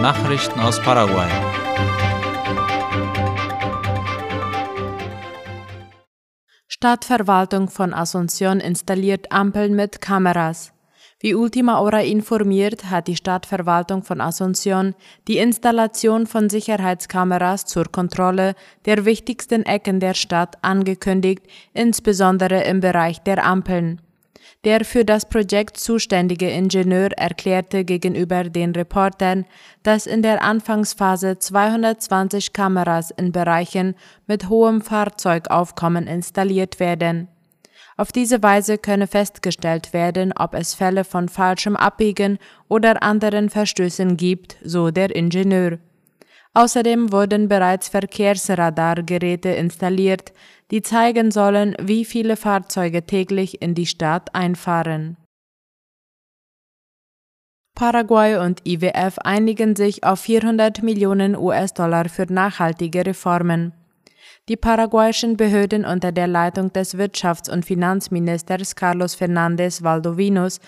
Nachrichten aus Paraguay. Stadtverwaltung von Asunción installiert Ampeln mit Kameras. Wie Ultima Hora informiert, hat die Stadtverwaltung von Asunción die Installation von Sicherheitskameras zur Kontrolle der wichtigsten Ecken der Stadt angekündigt, insbesondere im Bereich der Ampeln. Der für das Projekt zuständige Ingenieur erklärte gegenüber den Reportern, dass in der Anfangsphase 220 Kameras in Bereichen mit hohem Fahrzeugaufkommen installiert werden. Auf diese Weise könne festgestellt werden, ob es Fälle von falschem Abbiegen oder anderen Verstößen gibt, so der Ingenieur. Außerdem wurden bereits Verkehrsradargeräte installiert, die zeigen sollen, wie viele Fahrzeuge täglich in die Stadt einfahren. Paraguay und IWF einigen sich auf 400 Millionen US-Dollar für nachhaltige Reformen. Die paraguayischen Behörden unter der Leitung des Wirtschafts- und Finanzministers Carlos Fernández Valdovinos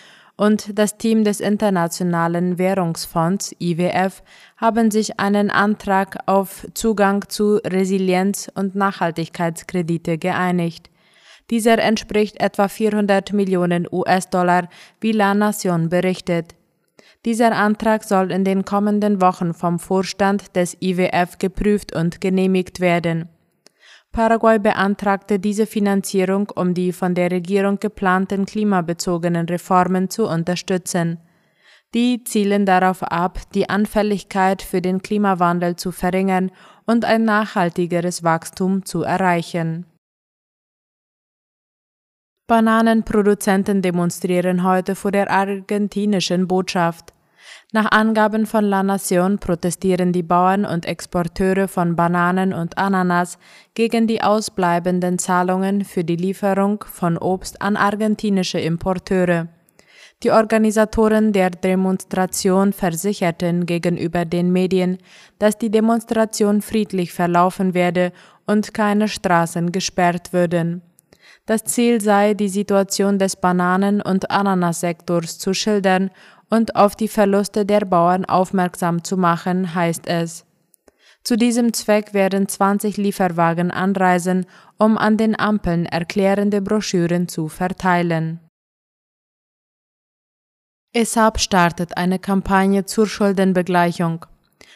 und das Team des Internationalen Währungsfonds IWF haben sich einen Antrag auf Zugang zu Resilienz- und Nachhaltigkeitskredite geeinigt. Dieser entspricht etwa 400 Millionen US-Dollar, wie La Nation berichtet. Dieser Antrag soll in den kommenden Wochen vom Vorstand des IWF geprüft und genehmigt werden. Paraguay beantragte diese Finanzierung, um die von der Regierung geplanten klimabezogenen Reformen zu unterstützen. Die zielen darauf ab, die Anfälligkeit für den Klimawandel zu verringern und ein nachhaltigeres Wachstum zu erreichen. Bananenproduzenten demonstrieren heute vor der argentinischen Botschaft. Nach Angaben von La Nation protestieren die Bauern und Exporteure von Bananen und Ananas gegen die ausbleibenden Zahlungen für die Lieferung von Obst an argentinische Importeure. Die Organisatoren der Demonstration versicherten gegenüber den Medien, dass die Demonstration friedlich verlaufen werde und keine Straßen gesperrt würden. Das Ziel sei, die Situation des Bananen- und Ananassektors zu schildern und auf die Verluste der Bauern aufmerksam zu machen, heißt es. Zu diesem Zweck werden 20 Lieferwagen anreisen, um an den Ampeln erklärende Broschüren zu verteilen. ESAP startet eine Kampagne zur Schuldenbegleichung.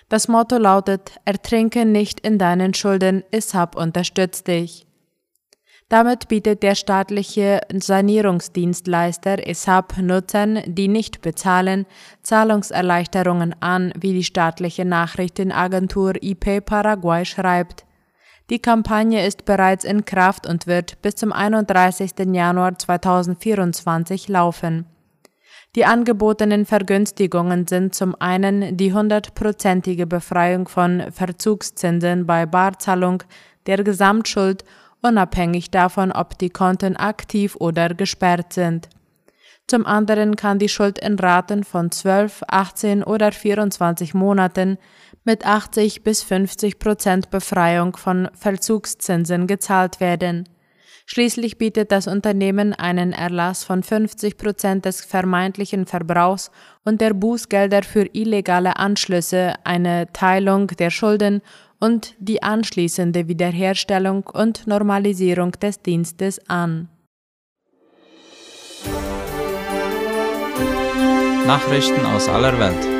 Das Motto lautet Ertrinke nicht in deinen Schulden, ESAP unterstützt dich. Damit bietet der staatliche Sanierungsdienstleister ESAP Nutzern, die nicht bezahlen, Zahlungserleichterungen an, wie die staatliche Nachrichtenagentur IP Paraguay schreibt. Die Kampagne ist bereits in Kraft und wird bis zum 31. Januar 2024 laufen. Die angebotenen Vergünstigungen sind zum einen die hundertprozentige Befreiung von Verzugszinsen bei Barzahlung der Gesamtschuld unabhängig davon, ob die Konten aktiv oder gesperrt sind. Zum anderen kann die Schuld in Raten von 12, 18 oder 24 Monaten mit 80 bis 50 Prozent Befreiung von Verzugszinsen gezahlt werden. Schließlich bietet das Unternehmen einen Erlass von 50 Prozent des vermeintlichen Verbrauchs und der Bußgelder für illegale Anschlüsse, eine Teilung der Schulden und die anschließende Wiederherstellung und Normalisierung des Dienstes an. Nachrichten aus aller Welt.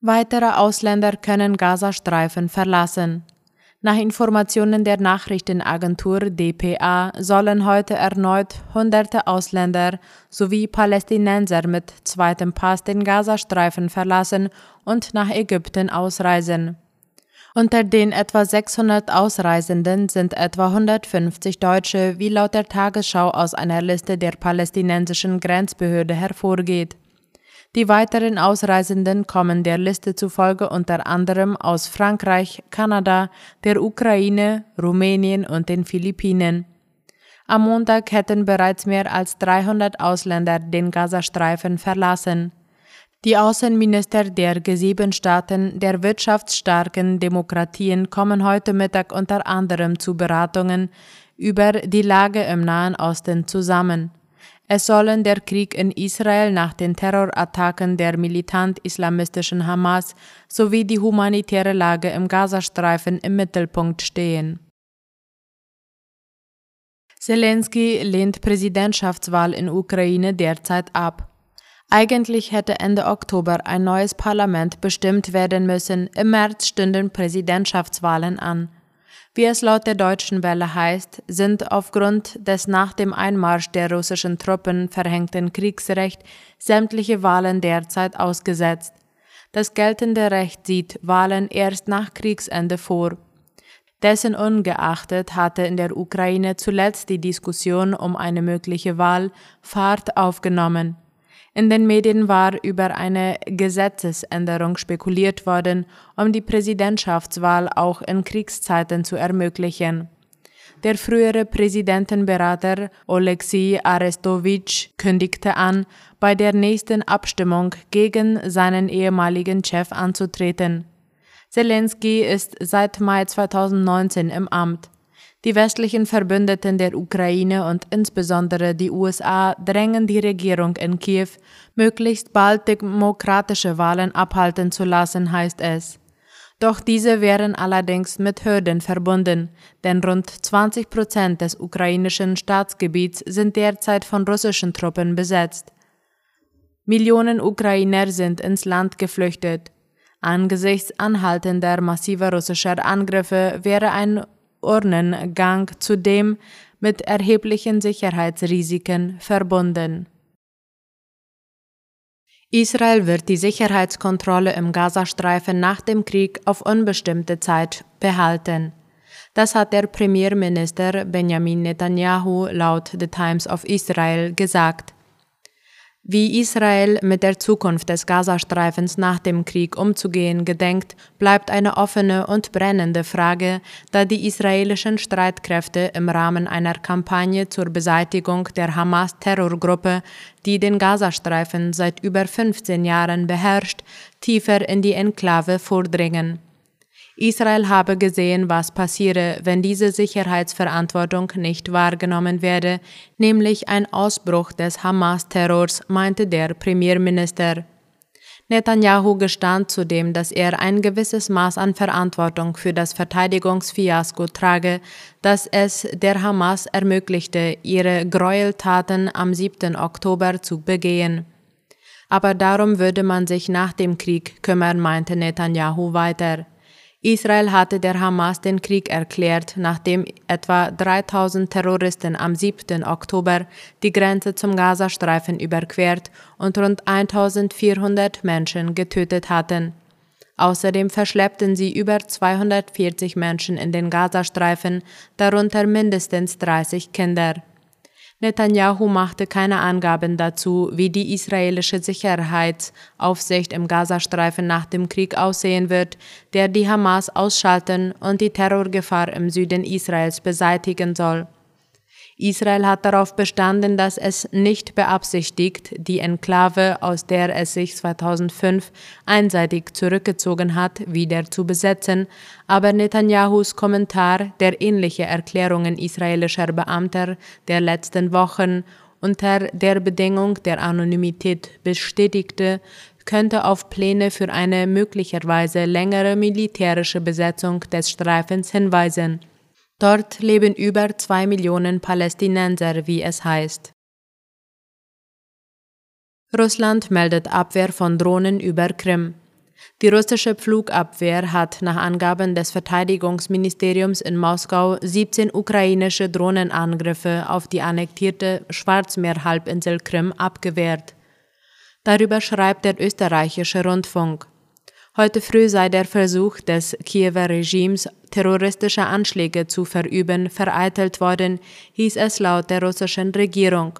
Weitere Ausländer können Gazastreifen verlassen. Nach Informationen der Nachrichtenagentur dpa sollen heute erneut hunderte Ausländer sowie Palästinenser mit zweitem Pass den Gazastreifen verlassen und nach Ägypten ausreisen. Unter den etwa 600 Ausreisenden sind etwa 150 Deutsche, wie laut der Tagesschau aus einer Liste der palästinensischen Grenzbehörde hervorgeht. Die weiteren Ausreisenden kommen der Liste zufolge unter anderem aus Frankreich, Kanada, der Ukraine, Rumänien und den Philippinen. Am Montag hätten bereits mehr als 300 Ausländer den Gazastreifen verlassen. Die Außenminister der G7-Staaten der wirtschaftsstarken Demokratien kommen heute Mittag unter anderem zu Beratungen über die Lage im Nahen Osten zusammen. Es sollen der Krieg in Israel nach den Terrorattacken der militant-islamistischen Hamas sowie die humanitäre Lage im Gazastreifen im Mittelpunkt stehen. Zelensky lehnt Präsidentschaftswahl in Ukraine derzeit ab. Eigentlich hätte Ende Oktober ein neues Parlament bestimmt werden müssen, im März stünden Präsidentschaftswahlen an. Wie es laut der deutschen Welle heißt, sind aufgrund des nach dem Einmarsch der russischen Truppen verhängten Kriegsrecht sämtliche Wahlen derzeit ausgesetzt. Das geltende Recht sieht Wahlen erst nach Kriegsende vor. Dessen ungeachtet hatte in der Ukraine zuletzt die Diskussion um eine mögliche Wahl Fahrt aufgenommen. In den Medien war über eine Gesetzesänderung spekuliert worden, um die Präsidentschaftswahl auch in Kriegszeiten zu ermöglichen. Der frühere Präsidentenberater Oleksiy Arestowitsch kündigte an, bei der nächsten Abstimmung gegen seinen ehemaligen Chef anzutreten. Zelensky ist seit Mai 2019 im Amt. Die westlichen Verbündeten der Ukraine und insbesondere die USA drängen die Regierung in Kiew, möglichst bald demokratische Wahlen abhalten zu lassen, heißt es. Doch diese wären allerdings mit Hürden verbunden, denn rund 20 Prozent des ukrainischen Staatsgebiets sind derzeit von russischen Truppen besetzt. Millionen Ukrainer sind ins Land geflüchtet. Angesichts anhaltender massiver russischer Angriffe wäre ein Urnengang zudem mit erheblichen Sicherheitsrisiken verbunden. Israel wird die Sicherheitskontrolle im Gazastreifen nach dem Krieg auf unbestimmte Zeit behalten. Das hat der Premierminister Benjamin Netanyahu laut The Times of Israel gesagt. Wie Israel mit der Zukunft des Gazastreifens nach dem Krieg umzugehen gedenkt, bleibt eine offene und brennende Frage, da die israelischen Streitkräfte im Rahmen einer Kampagne zur Beseitigung der Hamas-Terrorgruppe, die den Gazastreifen seit über 15 Jahren beherrscht, tiefer in die Enklave vordringen. Israel habe gesehen, was passiere, wenn diese Sicherheitsverantwortung nicht wahrgenommen werde, nämlich ein Ausbruch des Hamas-Terrors, meinte der Premierminister. Netanyahu gestand zudem, dass er ein gewisses Maß an Verantwortung für das Verteidigungsfiasko trage, das es der Hamas ermöglichte, ihre Gräueltaten am 7. Oktober zu begehen. Aber darum würde man sich nach dem Krieg kümmern, meinte Netanyahu weiter. Israel hatte der Hamas den Krieg erklärt, nachdem etwa 3000 Terroristen am 7. Oktober die Grenze zum Gazastreifen überquert und rund 1400 Menschen getötet hatten. Außerdem verschleppten sie über 240 Menschen in den Gazastreifen, darunter mindestens 30 Kinder. Netanyahu machte keine Angaben dazu, wie die israelische Sicherheitsaufsicht im Gazastreifen nach dem Krieg aussehen wird, der die Hamas ausschalten und die Terrorgefahr im Süden Israels beseitigen soll. Israel hat darauf bestanden, dass es nicht beabsichtigt, die Enklave, aus der es sich 2005 einseitig zurückgezogen hat, wieder zu besetzen, aber Netanyahus Kommentar, der ähnliche Erklärungen israelischer Beamter der letzten Wochen unter der Bedingung der Anonymität bestätigte, könnte auf Pläne für eine möglicherweise längere militärische Besetzung des Streifens hinweisen. Dort leben über zwei Millionen Palästinenser, wie es heißt. Russland meldet Abwehr von Drohnen über Krim. Die russische Flugabwehr hat nach Angaben des Verteidigungsministeriums in Moskau 17 ukrainische Drohnenangriffe auf die annektierte Schwarzmeerhalbinsel Krim abgewehrt. Darüber schreibt der österreichische Rundfunk. Heute früh sei der Versuch des Kiewer Regimes, terroristische Anschläge zu verüben, vereitelt worden, hieß es laut der russischen Regierung.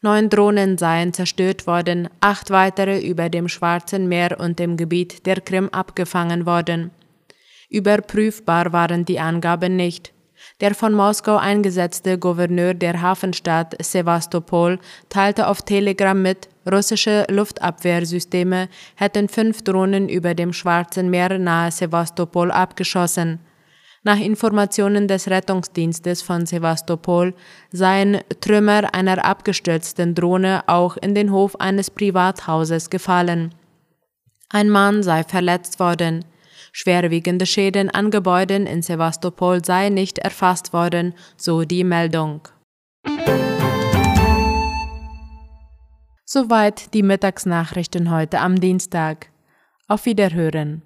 Neun Drohnen seien zerstört worden, acht weitere über dem Schwarzen Meer und dem Gebiet der Krim abgefangen worden. Überprüfbar waren die Angaben nicht. Der von Moskau eingesetzte Gouverneur der Hafenstadt Sevastopol teilte auf Telegram mit, russische Luftabwehrsysteme hätten fünf Drohnen über dem Schwarzen Meer nahe Sevastopol abgeschossen. Nach Informationen des Rettungsdienstes von Sevastopol seien Trümmer einer abgestürzten Drohne auch in den Hof eines Privathauses gefallen. Ein Mann sei verletzt worden. Schwerwiegende Schäden an Gebäuden in Sevastopol seien nicht erfasst worden, so die Meldung. Soweit die Mittagsnachrichten heute am Dienstag. Auf Wiederhören.